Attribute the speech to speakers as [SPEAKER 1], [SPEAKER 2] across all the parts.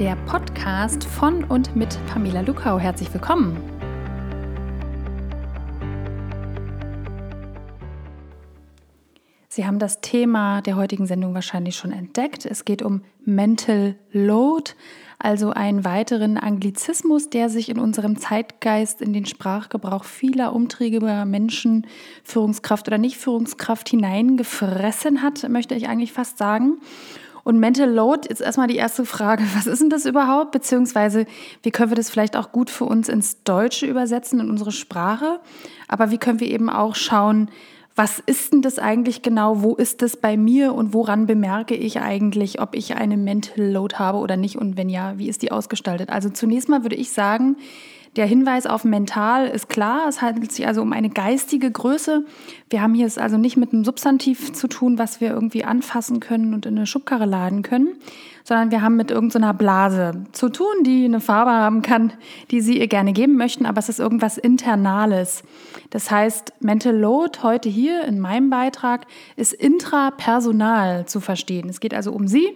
[SPEAKER 1] der Podcast von und mit Pamela Lukau. Herzlich willkommen. Sie haben das Thema der heutigen Sendung wahrscheinlich schon entdeckt. Es geht um Mental Load, also einen weiteren Anglizismus, der sich in unserem Zeitgeist, in den Sprachgebrauch vieler umtriebiger Menschen, Führungskraft oder nicht Führungskraft hineingefressen hat, möchte ich eigentlich fast sagen. Und Mental Load ist erstmal die erste Frage, was ist denn das überhaupt? Beziehungsweise, wie können wir das vielleicht auch gut für uns ins Deutsche übersetzen, in unsere Sprache? Aber wie können wir eben auch schauen, was ist denn das eigentlich genau? Wo ist das bei mir und woran bemerke ich eigentlich, ob ich eine Mental Load habe oder nicht? Und wenn ja, wie ist die ausgestaltet? Also zunächst mal würde ich sagen, der Hinweis auf mental ist klar. Es handelt sich also um eine geistige Größe. Wir haben hier es also nicht mit einem Substantiv zu tun, was wir irgendwie anfassen können und in eine Schubkarre laden können, sondern wir haben mit irgendeiner Blase zu tun, die eine Farbe haben kann, die Sie ihr gerne geben möchten, aber es ist irgendwas Internales. Das heißt, Mental Load heute hier in meinem Beitrag ist intrapersonal zu verstehen. Es geht also um Sie,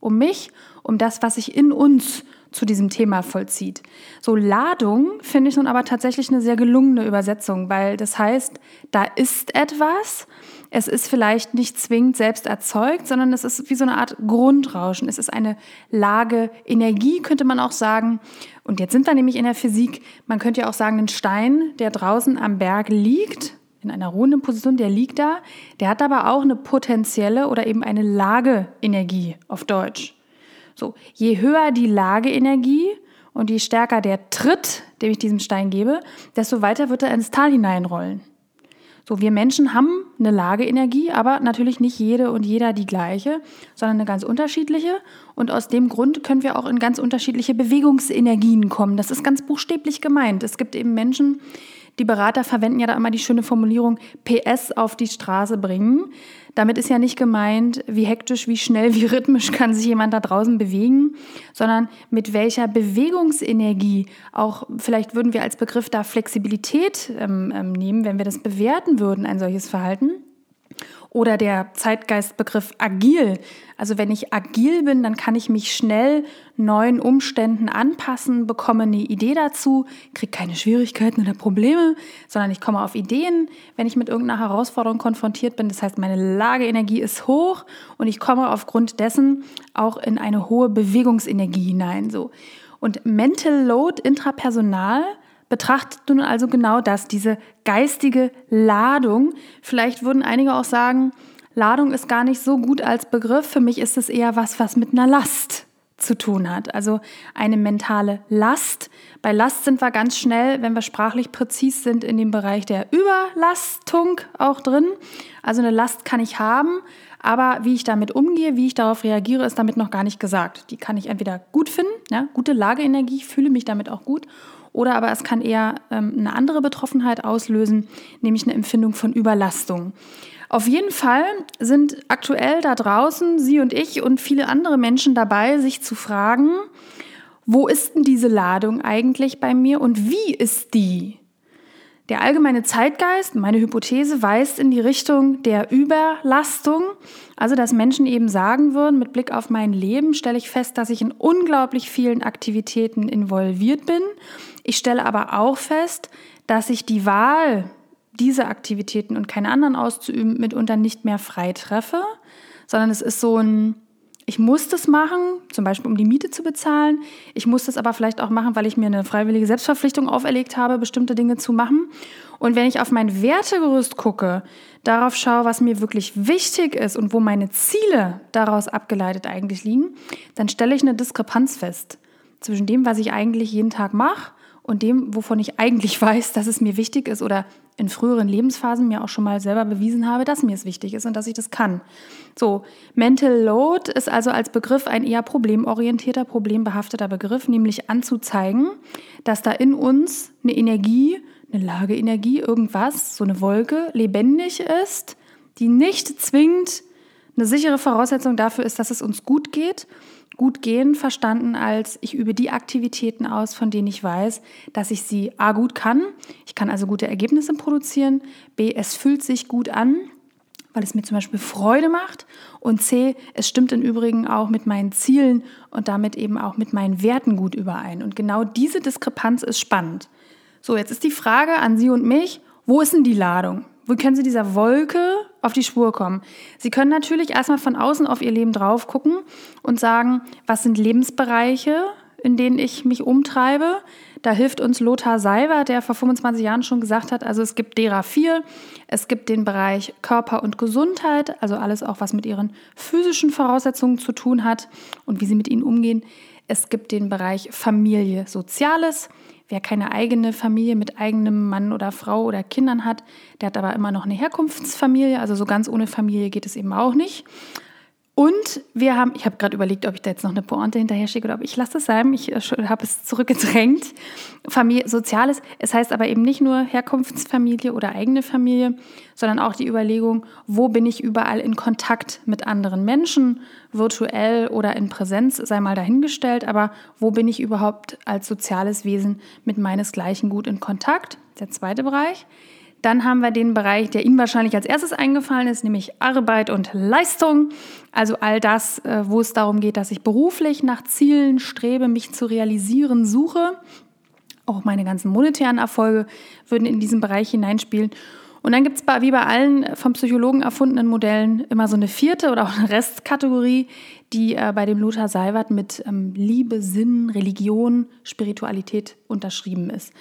[SPEAKER 1] um mich, um das, was sich in uns zu diesem Thema vollzieht. So Ladung finde ich nun aber tatsächlich eine sehr gelungene Übersetzung, weil das heißt, da ist etwas, es ist vielleicht nicht zwingend selbst erzeugt, sondern es ist wie so eine Art Grundrauschen. Es ist eine Lage Energie, könnte man auch sagen. Und jetzt sind wir nämlich in der Physik, man könnte ja auch sagen, ein Stein, der draußen am Berg liegt, in einer ruhenden Position, der liegt da, der hat aber auch eine potenzielle oder eben eine Lageenergie auf Deutsch. So, je höher die Lageenergie und je stärker der Tritt, den ich diesem Stein gebe, desto weiter wird er ins Tal hineinrollen. So, wir Menschen haben eine Lageenergie, aber natürlich nicht jede und jeder die gleiche, sondern eine ganz unterschiedliche. Und aus dem Grund können wir auch in ganz unterschiedliche Bewegungsenergien kommen. Das ist ganz buchstäblich gemeint. Es gibt eben Menschen, die Berater verwenden ja da immer die schöne Formulierung PS auf die Straße bringen. Damit ist ja nicht gemeint, wie hektisch, wie schnell, wie rhythmisch kann sich jemand da draußen bewegen, sondern mit welcher Bewegungsenergie. Auch vielleicht würden wir als Begriff da Flexibilität ähm, ähm, nehmen, wenn wir das bewerten würden, ein solches Verhalten. Oder der Zeitgeistbegriff agil. Also wenn ich agil bin, dann kann ich mich schnell neuen Umständen anpassen, bekomme eine Idee dazu, kriege keine Schwierigkeiten oder Probleme, sondern ich komme auf Ideen, wenn ich mit irgendeiner Herausforderung konfrontiert bin. Das heißt, meine Lageenergie ist hoch und ich komme aufgrund dessen auch in eine hohe Bewegungsenergie hinein. So. Und Mental Load intrapersonal betrachtet nun also genau das, diese geistige Ladung. Vielleicht würden einige auch sagen, Ladung ist gar nicht so gut als Begriff. Für mich ist es eher was, was mit einer Last zu tun hat. Also eine mentale Last. Bei Last sind wir ganz schnell, wenn wir sprachlich präzis sind, in dem Bereich der Überlastung auch drin. Also eine Last kann ich haben, aber wie ich damit umgehe, wie ich darauf reagiere, ist damit noch gar nicht gesagt. Die kann ich entweder gut finden, ja, gute Lageenergie, ich fühle mich damit auch gut, oder aber es kann eher ähm, eine andere Betroffenheit auslösen, nämlich eine Empfindung von Überlastung. Auf jeden Fall sind aktuell da draußen Sie und ich und viele andere Menschen dabei, sich zu fragen, wo ist denn diese Ladung eigentlich bei mir und wie ist die? Der allgemeine Zeitgeist, meine Hypothese, weist in die Richtung der Überlastung. Also, dass Menschen eben sagen würden, mit Blick auf mein Leben stelle ich fest, dass ich in unglaublich vielen Aktivitäten involviert bin. Ich stelle aber auch fest, dass ich die Wahl, diese Aktivitäten und keine anderen auszuüben, mitunter nicht mehr frei treffe, sondern es ist so ein ich muss das machen, zum Beispiel um die Miete zu bezahlen. Ich muss das aber vielleicht auch machen, weil ich mir eine freiwillige Selbstverpflichtung auferlegt habe, bestimmte Dinge zu machen. Und wenn ich auf mein Wertegerüst gucke, darauf schaue, was mir wirklich wichtig ist und wo meine Ziele daraus abgeleitet eigentlich liegen, dann stelle ich eine Diskrepanz fest zwischen dem, was ich eigentlich jeden Tag mache und dem, wovon ich eigentlich weiß, dass es mir wichtig ist oder in früheren Lebensphasen mir auch schon mal selber bewiesen habe, dass mir es wichtig ist und dass ich das kann. So, Mental Load ist also als Begriff ein eher problemorientierter, problembehafteter Begriff, nämlich anzuzeigen, dass da in uns eine Energie, eine Lageenergie, irgendwas, so eine Wolke lebendig ist, die nicht zwingend eine sichere Voraussetzung dafür ist, dass es uns gut geht gut gehen verstanden als ich übe die Aktivitäten aus, von denen ich weiß, dass ich sie A gut kann. Ich kann also gute Ergebnisse produzieren. B, es fühlt sich gut an. weil es mir zum Beispiel Freude macht. Und C, es stimmt im Übrigen auch mit meinen Zielen und damit eben auch mit meinen Werten gut überein. Und genau diese Diskrepanz ist spannend. So, jetzt ist die Frage an Sie und mich, wo ist denn die Ladung? Wo können Sie dieser Wolke auf die Spur kommen? Sie können natürlich erstmal von außen auf Ihr Leben drauf gucken und sagen, was sind Lebensbereiche, in denen ich mich umtreibe? Da hilft uns Lothar Seiber, der vor 25 Jahren schon gesagt hat, also es gibt DERA 4, es gibt den Bereich Körper und Gesundheit, also alles auch, was mit ihren physischen Voraussetzungen zu tun hat und wie sie mit ihnen umgehen. Es gibt den Bereich Familie, Soziales. Wer keine eigene Familie mit eigenem Mann oder Frau oder Kindern hat, der hat aber immer noch eine Herkunftsfamilie. Also so ganz ohne Familie geht es eben auch nicht. Und wir haben, ich habe gerade überlegt, ob ich da jetzt noch eine Pointe hinterher schicke oder ob ich lasse es sein. Ich äh, habe es zurückgedrängt. Familie, Soziales, es heißt aber eben nicht nur Herkunftsfamilie oder eigene Familie, sondern auch die Überlegung, wo bin ich überall in Kontakt mit anderen Menschen, virtuell oder in Präsenz, sei mal dahingestellt, aber wo bin ich überhaupt als soziales Wesen mit meinesgleichen gut in Kontakt? Der zweite Bereich. Dann haben wir den Bereich, der Ihnen wahrscheinlich als erstes eingefallen ist, nämlich Arbeit und Leistung. Also all das, äh, wo es darum geht, dass ich beruflich nach Zielen strebe, mich zu realisieren suche. Auch meine ganzen monetären Erfolge würden in diesen Bereich hineinspielen. Und dann gibt es wie bei allen vom Psychologen erfundenen Modellen immer so eine vierte oder auch eine Restkategorie, die äh, bei dem Lothar Seiwert mit ähm, Liebe, Sinn, Religion, Spiritualität unterschrieben ist.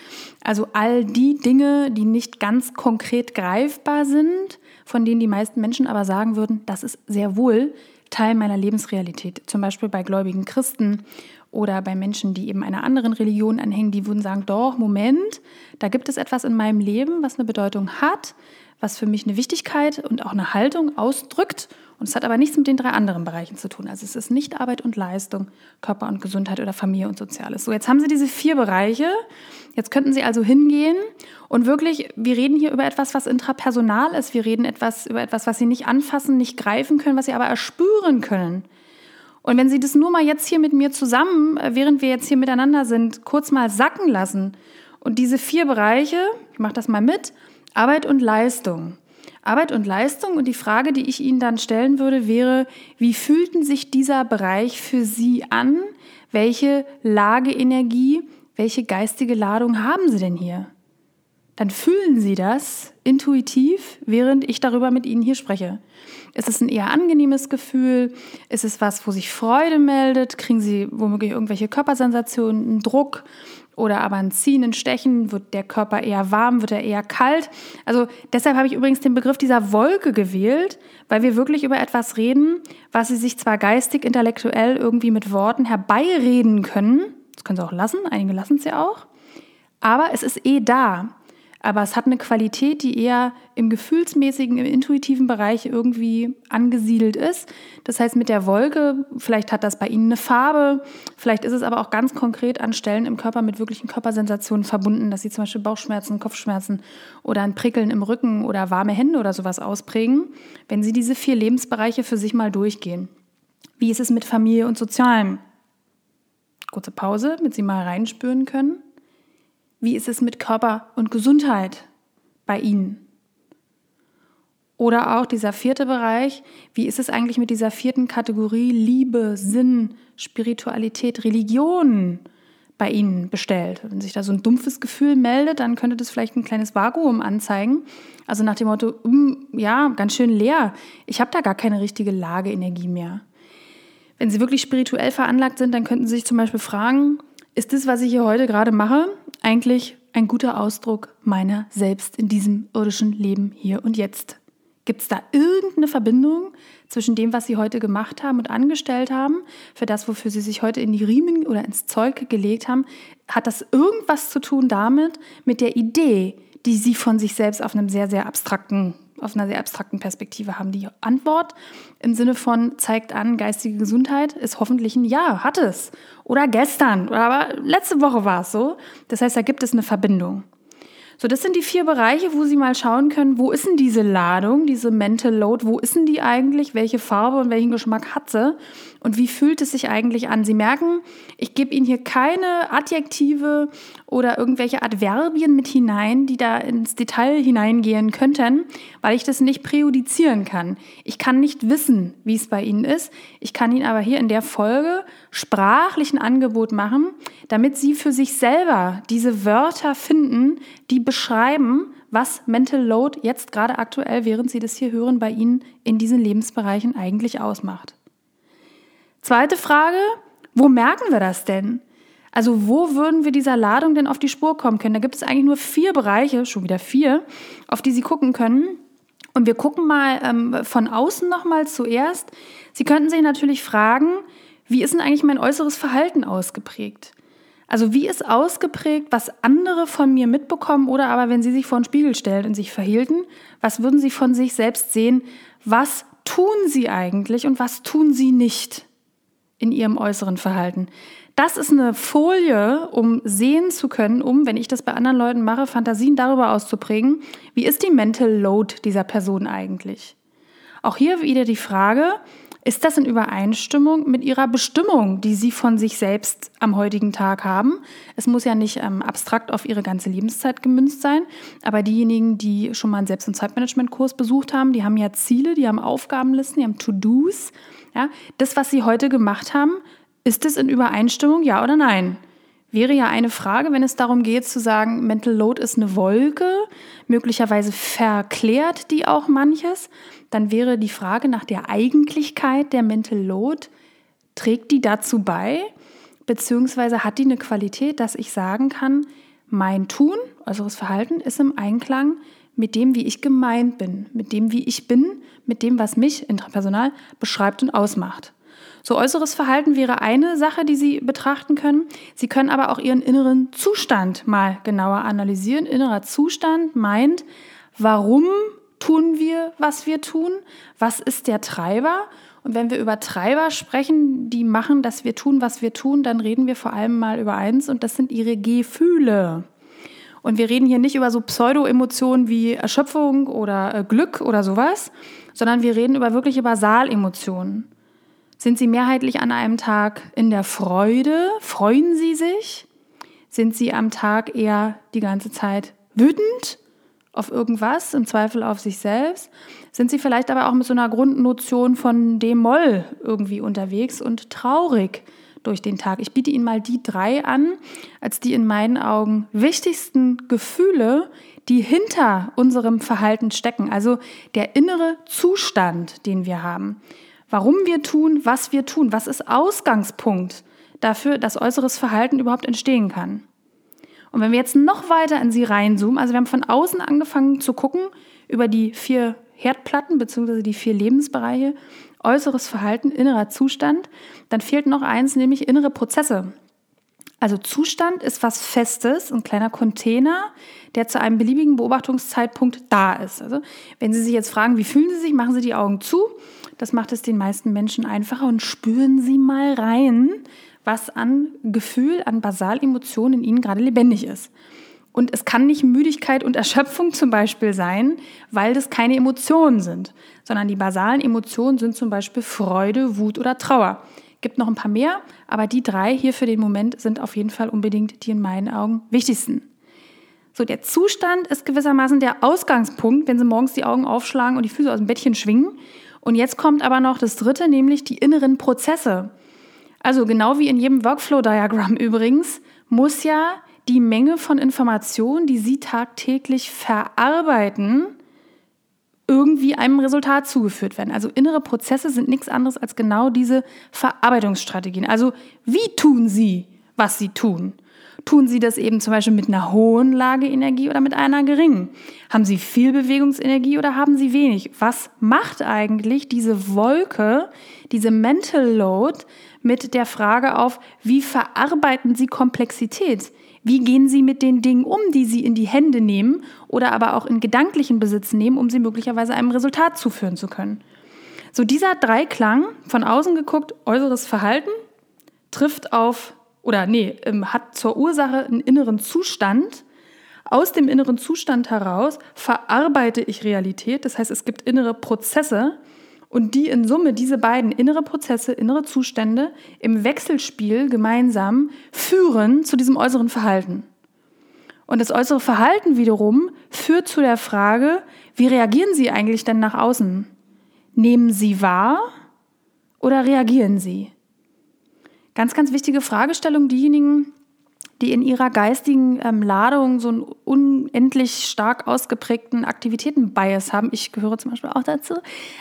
[SPEAKER 1] Also all die Dinge, die nicht ganz konkret greifbar sind, von denen die meisten Menschen aber sagen würden, das ist sehr wohl Teil meiner Lebensrealität. Zum Beispiel bei gläubigen Christen oder bei Menschen, die eben einer anderen Religion anhängen, die würden sagen, doch, Moment, da gibt es etwas in meinem Leben, was eine Bedeutung hat, was für mich eine Wichtigkeit und auch eine Haltung ausdrückt. Und es hat aber nichts mit den drei anderen Bereichen zu tun. Also es ist nicht Arbeit und Leistung, Körper und Gesundheit oder Familie und Soziales. So, jetzt haben Sie diese vier Bereiche. Jetzt könnten Sie also hingehen und wirklich, wir reden hier über etwas, was intrapersonal ist. Wir reden etwas, über etwas, was Sie nicht anfassen, nicht greifen können, was Sie aber erspüren können. Und wenn Sie das nur mal jetzt hier mit mir zusammen, äh, während wir jetzt hier miteinander sind, kurz mal sacken lassen und diese vier Bereiche, ich mache das mal mit, Arbeit und Leistung. Arbeit und Leistung und die Frage, die ich Ihnen dann stellen würde, wäre, wie fühlten sich dieser Bereich für Sie an? Welche Lageenergie, welche geistige Ladung haben Sie denn hier? Dann fühlen Sie das intuitiv, während ich darüber mit Ihnen hier spreche. Ist es ein eher angenehmes Gefühl? Ist es was, wo sich Freude meldet? Kriegen Sie womöglich irgendwelche Körpersensationen, einen Druck oder aber ein Ziehen, ein Stechen? Wird der Körper eher warm? Wird er eher kalt? Also deshalb habe ich übrigens den Begriff dieser Wolke gewählt, weil wir wirklich über etwas reden, was Sie sich zwar geistig, intellektuell irgendwie mit Worten herbeireden können. Das können Sie auch lassen. Einige lassen es ja auch. Aber es ist eh da aber es hat eine Qualität, die eher im gefühlsmäßigen, im intuitiven Bereich irgendwie angesiedelt ist. Das heißt, mit der Wolke, vielleicht hat das bei Ihnen eine Farbe, vielleicht ist es aber auch ganz konkret an Stellen im Körper mit wirklichen Körpersensationen verbunden, dass Sie zum Beispiel Bauchschmerzen, Kopfschmerzen oder ein Prickeln im Rücken oder warme Hände oder sowas ausprägen, wenn Sie diese vier Lebensbereiche für sich mal durchgehen. Wie ist es mit Familie und Sozialem? Kurze Pause, damit Sie mal reinspüren können. Wie ist es mit Körper und Gesundheit bei Ihnen? Oder auch dieser vierte Bereich, wie ist es eigentlich mit dieser vierten Kategorie Liebe, Sinn, Spiritualität, Religion bei Ihnen bestellt? Wenn sich da so ein dumpfes Gefühl meldet, dann könnte das vielleicht ein kleines Vakuum anzeigen. Also nach dem Motto, mm, ja, ganz schön leer, ich habe da gar keine richtige Lageenergie mehr. Wenn Sie wirklich spirituell veranlagt sind, dann könnten Sie sich zum Beispiel fragen, ist das, was ich hier heute gerade mache, eigentlich ein guter Ausdruck meiner selbst in diesem irdischen Leben hier und jetzt? Gibt es da irgendeine Verbindung zwischen dem, was Sie heute gemacht haben und angestellt haben, für das, wofür Sie sich heute in die Riemen oder ins Zeug gelegt haben? Hat das irgendwas zu tun damit, mit der Idee, die Sie von sich selbst auf einem sehr, sehr abstrakten auf einer sehr abstrakten Perspektive haben. Die Antwort im Sinne von zeigt an, geistige Gesundheit ist hoffentlich ein Ja, hat es. Oder gestern, oder aber letzte Woche war es so. Das heißt, da gibt es eine Verbindung. So, das sind die vier Bereiche, wo Sie mal schauen können, wo ist denn diese Ladung, diese Mental Load, wo ist denn die eigentlich, welche Farbe und welchen Geschmack hat sie und wie fühlt es sich eigentlich an? Sie merken, ich gebe Ihnen hier keine Adjektive oder irgendwelche Adverbien mit hinein, die da ins Detail hineingehen könnten, weil ich das nicht präjudizieren kann. Ich kann nicht wissen, wie es bei Ihnen ist. Ich kann Ihnen aber hier in der Folge sprachlich ein Angebot machen, damit Sie für sich selber diese Wörter finden, die beschreiben, was Mental Load jetzt gerade aktuell, während Sie das hier hören, bei Ihnen in diesen Lebensbereichen eigentlich ausmacht. Zweite Frage, wo merken wir das denn? Also wo würden wir dieser Ladung denn auf die Spur kommen können? Da gibt es eigentlich nur vier Bereiche, schon wieder vier, auf die Sie gucken können. Und wir gucken mal ähm, von außen nochmal zuerst. Sie könnten sich natürlich fragen, wie ist denn eigentlich mein äußeres Verhalten ausgeprägt? Also wie ist ausgeprägt, was andere von mir mitbekommen oder aber wenn Sie sich vor den Spiegel stellen und sich verhielten, was würden Sie von sich selbst sehen? Was tun Sie eigentlich und was tun Sie nicht in Ihrem äußeren Verhalten? Das ist eine Folie, um sehen zu können, um, wenn ich das bei anderen Leuten mache, Fantasien darüber auszuprägen, wie ist die Mental Load dieser Person eigentlich? Auch hier wieder die Frage, ist das in Übereinstimmung mit ihrer Bestimmung, die sie von sich selbst am heutigen Tag haben? Es muss ja nicht ähm, abstrakt auf ihre ganze Lebenszeit gemünzt sein, aber diejenigen, die schon mal einen Selbst- und Zeitmanagement-Kurs besucht haben, die haben ja Ziele, die haben Aufgabenlisten, die haben To-Dos. Ja? Das, was sie heute gemacht haben, ist es in Übereinstimmung, ja oder nein? Wäre ja eine Frage, wenn es darum geht zu sagen, Mental Load ist eine Wolke, möglicherweise verklärt die auch manches, dann wäre die Frage nach der Eigentlichkeit der Mental Load, trägt die dazu bei, beziehungsweise hat die eine Qualität, dass ich sagen kann, mein Tun, äußeres Verhalten ist im Einklang mit dem, wie ich gemeint bin, mit dem, wie ich bin, mit dem, was mich intrapersonal beschreibt und ausmacht. So äußeres Verhalten wäre eine Sache, die Sie betrachten können. Sie können aber auch Ihren inneren Zustand mal genauer analysieren. Innerer Zustand meint, warum tun wir, was wir tun? Was ist der Treiber? Und wenn wir über Treiber sprechen, die machen, dass wir tun, was wir tun, dann reden wir vor allem mal über eins und das sind ihre Gefühle. Und wir reden hier nicht über so Pseudo-Emotionen wie Erschöpfung oder äh, Glück oder sowas, sondern wir reden über wirkliche Basalemotionen. Sind Sie mehrheitlich an einem Tag in der Freude? Freuen Sie sich? Sind Sie am Tag eher die ganze Zeit wütend auf irgendwas, im Zweifel auf sich selbst? Sind Sie vielleicht aber auch mit so einer Grundnotion von D-Moll irgendwie unterwegs und traurig durch den Tag? Ich biete Ihnen mal die drei an, als die in meinen Augen wichtigsten Gefühle, die hinter unserem Verhalten stecken, also der innere Zustand, den wir haben warum wir tun, was wir tun. Was ist Ausgangspunkt dafür, dass äußeres Verhalten überhaupt entstehen kann? Und wenn wir jetzt noch weiter in sie reinzoomen, also wir haben von außen angefangen zu gucken über die vier Herdplatten bzw. die vier Lebensbereiche, äußeres Verhalten, innerer Zustand, dann fehlt noch eins, nämlich innere Prozesse. Also Zustand ist was Festes, ein kleiner Container, der zu einem beliebigen Beobachtungszeitpunkt da ist. Also wenn Sie sich jetzt fragen, wie fühlen Sie sich, machen Sie die Augen zu das macht es den meisten Menschen einfacher und spüren Sie mal rein, was an Gefühl, an Basalemotionen in Ihnen gerade lebendig ist. Und es kann nicht Müdigkeit und Erschöpfung zum Beispiel sein, weil das keine Emotionen sind, sondern die basalen Emotionen sind zum Beispiel Freude, Wut oder Trauer. Gibt noch ein paar mehr, aber die drei hier für den Moment sind auf jeden Fall unbedingt die in meinen Augen wichtigsten. So, der Zustand ist gewissermaßen der Ausgangspunkt, wenn Sie morgens die Augen aufschlagen und die Füße aus dem Bettchen schwingen. Und jetzt kommt aber noch das dritte, nämlich die inneren Prozesse. Also genau wie in jedem Workflow-Diagramm übrigens, muss ja die Menge von Informationen, die Sie tagtäglich verarbeiten, irgendwie einem Resultat zugeführt werden. Also innere Prozesse sind nichts anderes als genau diese Verarbeitungsstrategien. Also wie tun Sie, was Sie tun? Tun Sie das eben zum Beispiel mit einer hohen Lageenergie oder mit einer geringen? Haben Sie viel Bewegungsenergie oder haben Sie wenig? Was macht eigentlich diese Wolke, diese Mental Load mit der Frage auf, wie verarbeiten Sie Komplexität? Wie gehen Sie mit den Dingen um, die Sie in die Hände nehmen oder aber auch in gedanklichen Besitz nehmen, um sie möglicherweise einem Resultat zuführen zu können? So dieser Dreiklang, von außen geguckt, äußeres Verhalten, trifft auf oder nee, ähm, hat zur Ursache einen inneren Zustand, aus dem inneren Zustand heraus verarbeite ich Realität. Das heißt, es gibt innere Prozesse und die in Summe, diese beiden innere Prozesse, innere Zustände im Wechselspiel gemeinsam führen zu diesem äußeren Verhalten. Und das äußere Verhalten wiederum führt zu der Frage, wie reagieren Sie eigentlich denn nach außen? Nehmen Sie wahr oder reagieren Sie? Ganz, ganz wichtige Fragestellung. Diejenigen, die in ihrer geistigen ähm, Ladung so einen unendlich stark ausgeprägten Aktivitäten-Bias haben. Ich gehöre zum Beispiel auch dazu.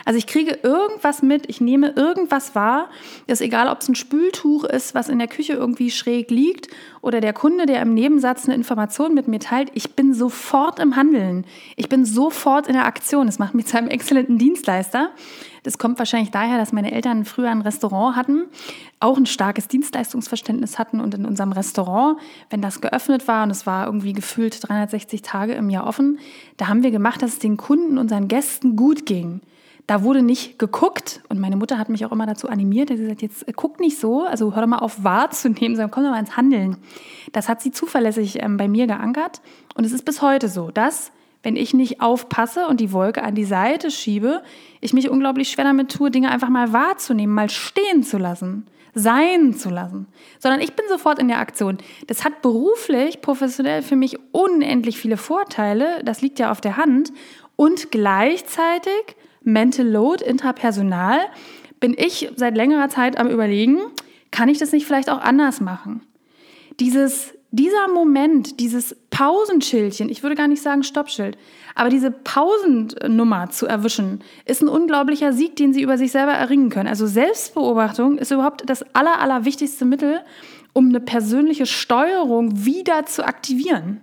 [SPEAKER 1] Also ich kriege irgendwas mit, ich nehme irgendwas wahr. Ist egal, ob es ein Spültuch ist, was in der Küche irgendwie schräg liegt oder der Kunde, der im Nebensatz eine Information mit mir teilt. Ich bin sofort im Handeln. Ich bin sofort in der Aktion. Das macht mich zu einem exzellenten Dienstleister. Das kommt wahrscheinlich daher, dass meine Eltern früher ein Restaurant hatten, auch ein starkes Dienstleistungsverständnis hatten und in unserem Restaurant, wenn das geöffnet war und es war irgendwie gefühlt 360 Tage im Jahr offen, da haben wir gemacht, dass es den Kunden, unseren Gästen gut ging. Da wurde nicht geguckt und meine Mutter hat mich auch immer dazu animiert, dass sie gesagt, jetzt äh, guck nicht so, also hör doch mal auf wahrzunehmen, sondern komm doch mal ins Handeln. Das hat sie zuverlässig ähm, bei mir geankert und es ist bis heute so, dass wenn ich nicht aufpasse und die Wolke an die Seite schiebe, ich mich unglaublich schwer damit tue, Dinge einfach mal wahrzunehmen, mal stehen zu lassen, sein zu lassen, sondern ich bin sofort in der Aktion. Das hat beruflich, professionell für mich unendlich viele Vorteile, das liegt ja auf der Hand und gleichzeitig Mental Load intrapersonal bin ich seit längerer Zeit am überlegen, kann ich das nicht vielleicht auch anders machen? Dieses dieser Moment, dieses Pausenschildchen, ich würde gar nicht sagen Stoppschild, aber diese Pausennummer zu erwischen, ist ein unglaublicher Sieg, den sie über sich selber erringen können. Also Selbstbeobachtung ist überhaupt das aller, allerwichtigste Mittel, um eine persönliche Steuerung wieder zu aktivieren.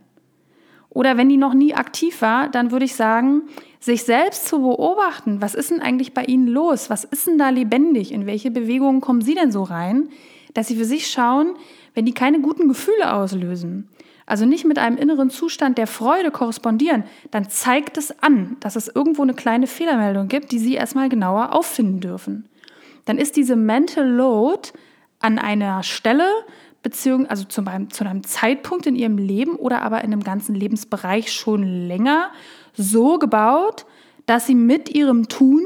[SPEAKER 1] Oder wenn die noch nie aktiv war, dann würde ich sagen, sich selbst zu beobachten, was ist denn eigentlich bei Ihnen los? Was ist denn da lebendig? In welche Bewegungen kommen Sie denn so rein? Dass Sie für sich schauen, wenn die keine guten Gefühle auslösen, also nicht mit einem inneren Zustand der Freude korrespondieren, dann zeigt es an, dass es irgendwo eine kleine Fehlermeldung gibt, die Sie erstmal genauer auffinden dürfen. Dann ist diese Mental Load an einer Stelle, beziehungsweise also zu einem, zu einem Zeitpunkt in Ihrem Leben oder aber in einem ganzen Lebensbereich schon länger so gebaut, dass Sie mit Ihrem Tun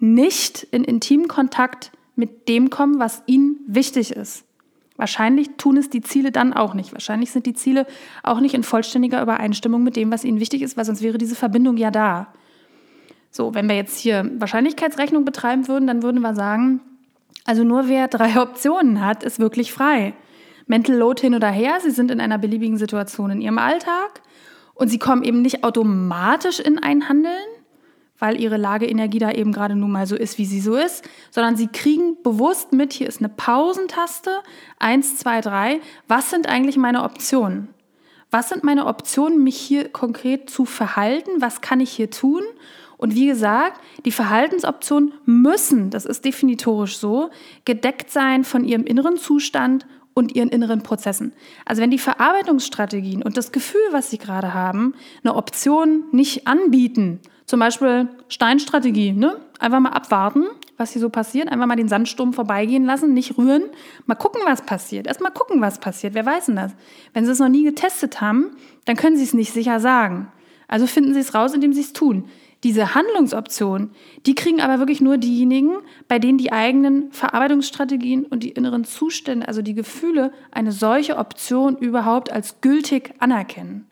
[SPEAKER 1] nicht in intimen Kontakt mit dem kommen, was Ihnen wichtig ist. Wahrscheinlich tun es die Ziele dann auch nicht. Wahrscheinlich sind die Ziele auch nicht in vollständiger Übereinstimmung mit dem, was ihnen wichtig ist, weil sonst wäre diese Verbindung ja da. So, wenn wir jetzt hier Wahrscheinlichkeitsrechnung betreiben würden, dann würden wir sagen, also nur wer drei Optionen hat, ist wirklich frei. Mental Load hin oder her, sie sind in einer beliebigen Situation in ihrem Alltag und sie kommen eben nicht automatisch in ein Handeln, weil ihre Lageenergie da eben gerade nun mal so ist, wie sie so ist, sondern sie kriegen bewusst mit, hier ist eine Pausentaste, eins, zwei, drei, was sind eigentlich meine Optionen? Was sind meine Optionen, mich hier konkret zu verhalten? Was kann ich hier tun? Und wie gesagt, die Verhaltensoptionen müssen, das ist definitorisch so, gedeckt sein von ihrem inneren Zustand und ihren inneren Prozessen. Also wenn die Verarbeitungsstrategien und das Gefühl, was sie gerade haben, eine Option nicht anbieten, zum Beispiel Steinstrategie, ne? einfach mal abwarten, was hier so passiert, einfach mal den Sandsturm vorbeigehen lassen, nicht rühren, mal gucken, was passiert. Erst mal gucken, was passiert. Wer weiß denn das? Wenn Sie es noch nie getestet haben, dann können Sie es nicht sicher sagen. Also finden Sie es raus, indem Sie es tun. Diese Handlungsoption, die kriegen aber wirklich nur diejenigen, bei denen die eigenen Verarbeitungsstrategien und die inneren Zustände, also die Gefühle, eine solche Option überhaupt als gültig anerkennen.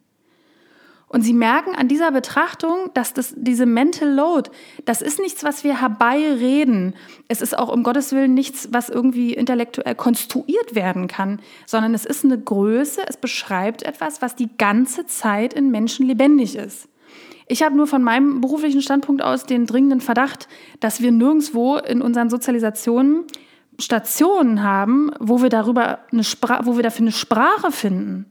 [SPEAKER 1] Und sie merken an dieser Betrachtung, dass das, diese Mental Load, das ist nichts, was wir herbeireden. Es ist auch um Gottes Willen nichts, was irgendwie intellektuell konstruiert werden kann, sondern es ist eine Größe, es beschreibt etwas, was die ganze Zeit in Menschen lebendig ist. Ich habe nur von meinem beruflichen Standpunkt aus den dringenden Verdacht, dass wir nirgendwo in unseren Sozialisationen Stationen haben, wo wir darüber eine Sprache, wo wir dafür eine Sprache finden.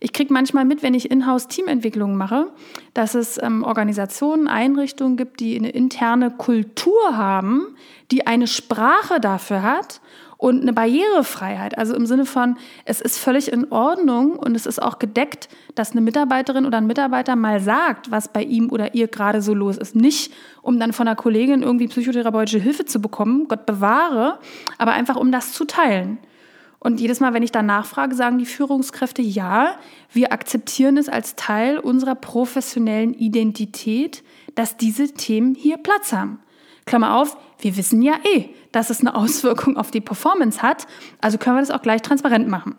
[SPEAKER 1] Ich kriege manchmal mit, wenn ich Inhouse-Teamentwicklungen mache, dass es ähm, Organisationen, Einrichtungen gibt, die eine interne Kultur haben, die eine Sprache dafür hat und eine Barrierefreiheit. Also im Sinne von, es ist völlig in Ordnung und es ist auch gedeckt, dass eine Mitarbeiterin oder ein Mitarbeiter mal sagt, was bei ihm oder ihr gerade so los ist. Nicht, um dann von einer Kollegin irgendwie psychotherapeutische Hilfe zu bekommen, Gott bewahre, aber einfach um das zu teilen. Und jedes Mal, wenn ich da nachfrage, sagen die Führungskräfte, ja, wir akzeptieren es als Teil unserer professionellen Identität, dass diese Themen hier Platz haben. Klammer auf, wir wissen ja eh, dass es eine Auswirkung auf die Performance hat, also können wir das auch gleich transparent machen.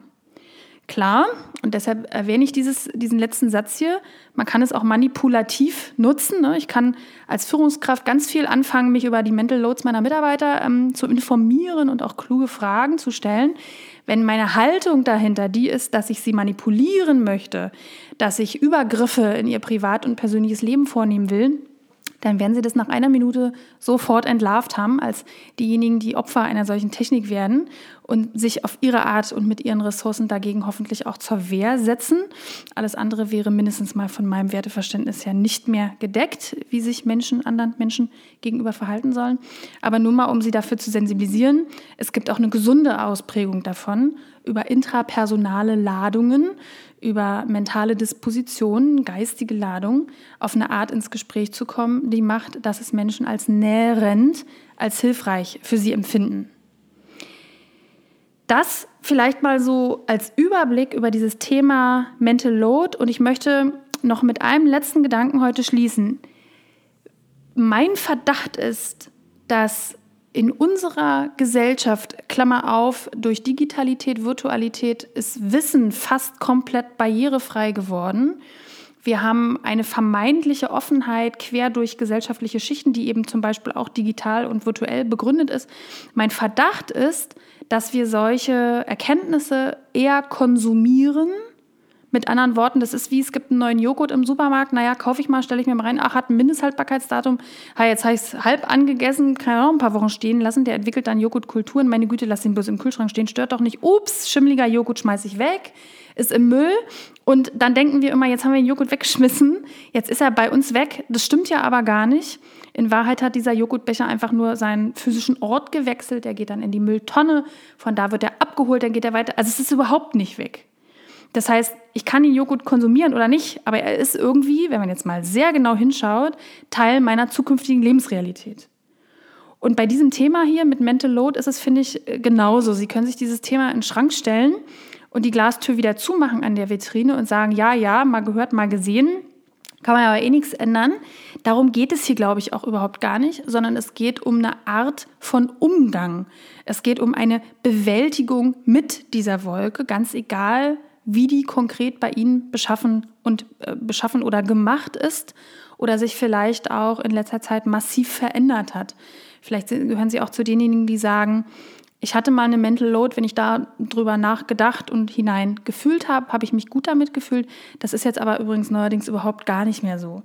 [SPEAKER 1] Klar, und deshalb erwähne ich dieses, diesen letzten Satz hier, man kann es auch manipulativ nutzen. Ne? Ich kann als Führungskraft ganz viel anfangen, mich über die Mental Loads meiner Mitarbeiter ähm, zu informieren und auch kluge Fragen zu stellen. Wenn meine Haltung dahinter die ist, dass ich sie manipulieren möchte, dass ich Übergriffe in ihr privat und persönliches Leben vornehmen will, dann werden sie das nach einer Minute sofort entlarvt haben, als diejenigen, die Opfer einer solchen Technik werden und sich auf ihre Art und mit ihren Ressourcen dagegen hoffentlich auch zur Wehr setzen. Alles andere wäre mindestens mal von meinem Werteverständnis her nicht mehr gedeckt, wie sich Menschen anderen Menschen gegenüber verhalten sollen. Aber nur mal, um sie dafür zu sensibilisieren, es gibt auch eine gesunde Ausprägung davon über intrapersonale Ladungen, über mentale Dispositionen, geistige Ladung auf eine Art ins Gespräch zu kommen, die macht, dass es Menschen als nährend, als hilfreich für sie empfinden. Das vielleicht mal so als Überblick über dieses Thema Mental Load und ich möchte noch mit einem letzten Gedanken heute schließen. Mein Verdacht ist, dass in unserer Gesellschaft, Klammer auf, durch Digitalität, Virtualität ist Wissen fast komplett barrierefrei geworden. Wir haben eine vermeintliche Offenheit quer durch gesellschaftliche Schichten, die eben zum Beispiel auch digital und virtuell begründet ist. Mein Verdacht ist, dass wir solche Erkenntnisse eher konsumieren mit anderen Worten, das ist wie, es gibt einen neuen Joghurt im Supermarkt, naja, kaufe ich mal, stelle ich mir mal rein, ach, hat ein Mindesthaltbarkeitsdatum, ha, jetzt habe ich es halb angegessen, kann auch ein paar Wochen stehen lassen, der entwickelt dann Joghurtkulturen, meine Güte, lass ihn bloß im Kühlschrank stehen, stört doch nicht, ups, schimmeliger Joghurt schmeiße ich weg, ist im Müll. Und dann denken wir immer, jetzt haben wir den Joghurt weggeschmissen, jetzt ist er bei uns weg, das stimmt ja aber gar nicht. In Wahrheit hat dieser Joghurtbecher einfach nur seinen physischen Ort gewechselt, der geht dann in die Mülltonne, von da wird er abgeholt, dann geht er weiter, also es ist überhaupt nicht weg. Das heißt, ich kann den Joghurt konsumieren oder nicht, aber er ist irgendwie, wenn man jetzt mal sehr genau hinschaut, Teil meiner zukünftigen Lebensrealität. Und bei diesem Thema hier mit Mental Load ist es, finde ich, genauso. Sie können sich dieses Thema in den Schrank stellen und die Glastür wieder zumachen an der Vitrine und sagen, ja, ja, mal gehört, mal gesehen. Kann man aber eh nichts ändern. Darum geht es hier, glaube ich, auch überhaupt gar nicht, sondern es geht um eine Art von Umgang. Es geht um eine Bewältigung mit dieser Wolke, ganz egal, wie die konkret bei Ihnen beschaffen und äh, beschaffen oder gemacht ist oder sich vielleicht auch in letzter Zeit massiv verändert hat. Vielleicht gehören Sie auch zu denjenigen, die sagen, ich hatte mal eine Mental Load, wenn ich da drüber nachgedacht und hinein gefühlt habe, habe ich mich gut damit gefühlt. Das ist jetzt aber übrigens neuerdings überhaupt gar nicht mehr so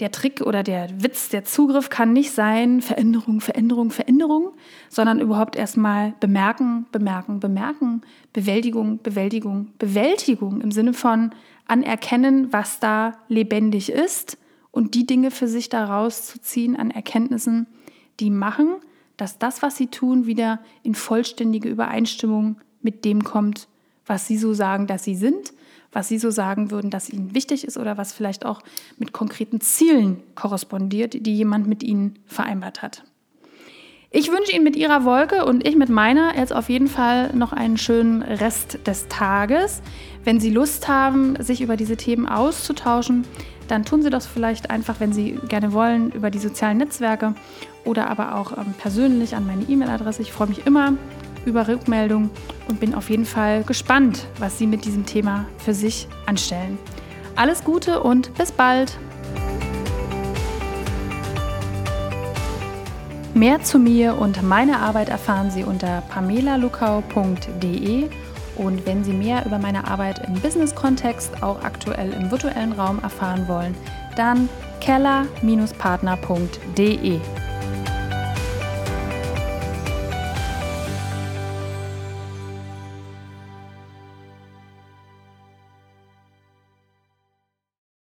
[SPEAKER 1] der Trick oder der Witz, der Zugriff kann nicht sein, Veränderung, Veränderung, Veränderung, sondern überhaupt erstmal bemerken, bemerken, bemerken, Bewältigung, Bewältigung, Bewältigung im Sinne von anerkennen, was da lebendig ist und die Dinge für sich daraus zu ziehen an Erkenntnissen, die machen, dass das, was sie tun, wieder in vollständige Übereinstimmung mit dem kommt, was sie so sagen, dass sie sind was Sie so sagen würden, dass Ihnen wichtig ist oder was vielleicht auch mit konkreten Zielen korrespondiert, die jemand mit Ihnen vereinbart hat. Ich wünsche Ihnen mit Ihrer Wolke und ich mit meiner jetzt auf jeden Fall noch einen schönen Rest des Tages. Wenn Sie Lust haben, sich über diese Themen auszutauschen, dann tun Sie das vielleicht einfach, wenn Sie gerne wollen, über die sozialen Netzwerke oder aber auch ähm, persönlich an meine E-Mail-Adresse. Ich freue mich immer über Rückmeldung und bin auf jeden Fall gespannt, was Sie mit diesem Thema für sich anstellen. Alles Gute und bis bald! Mehr zu mir und meiner Arbeit erfahren Sie unter pamelalukau.de und wenn Sie mehr über meine Arbeit im Business-Kontext, auch aktuell im virtuellen Raum erfahren wollen, dann keller-partner.de.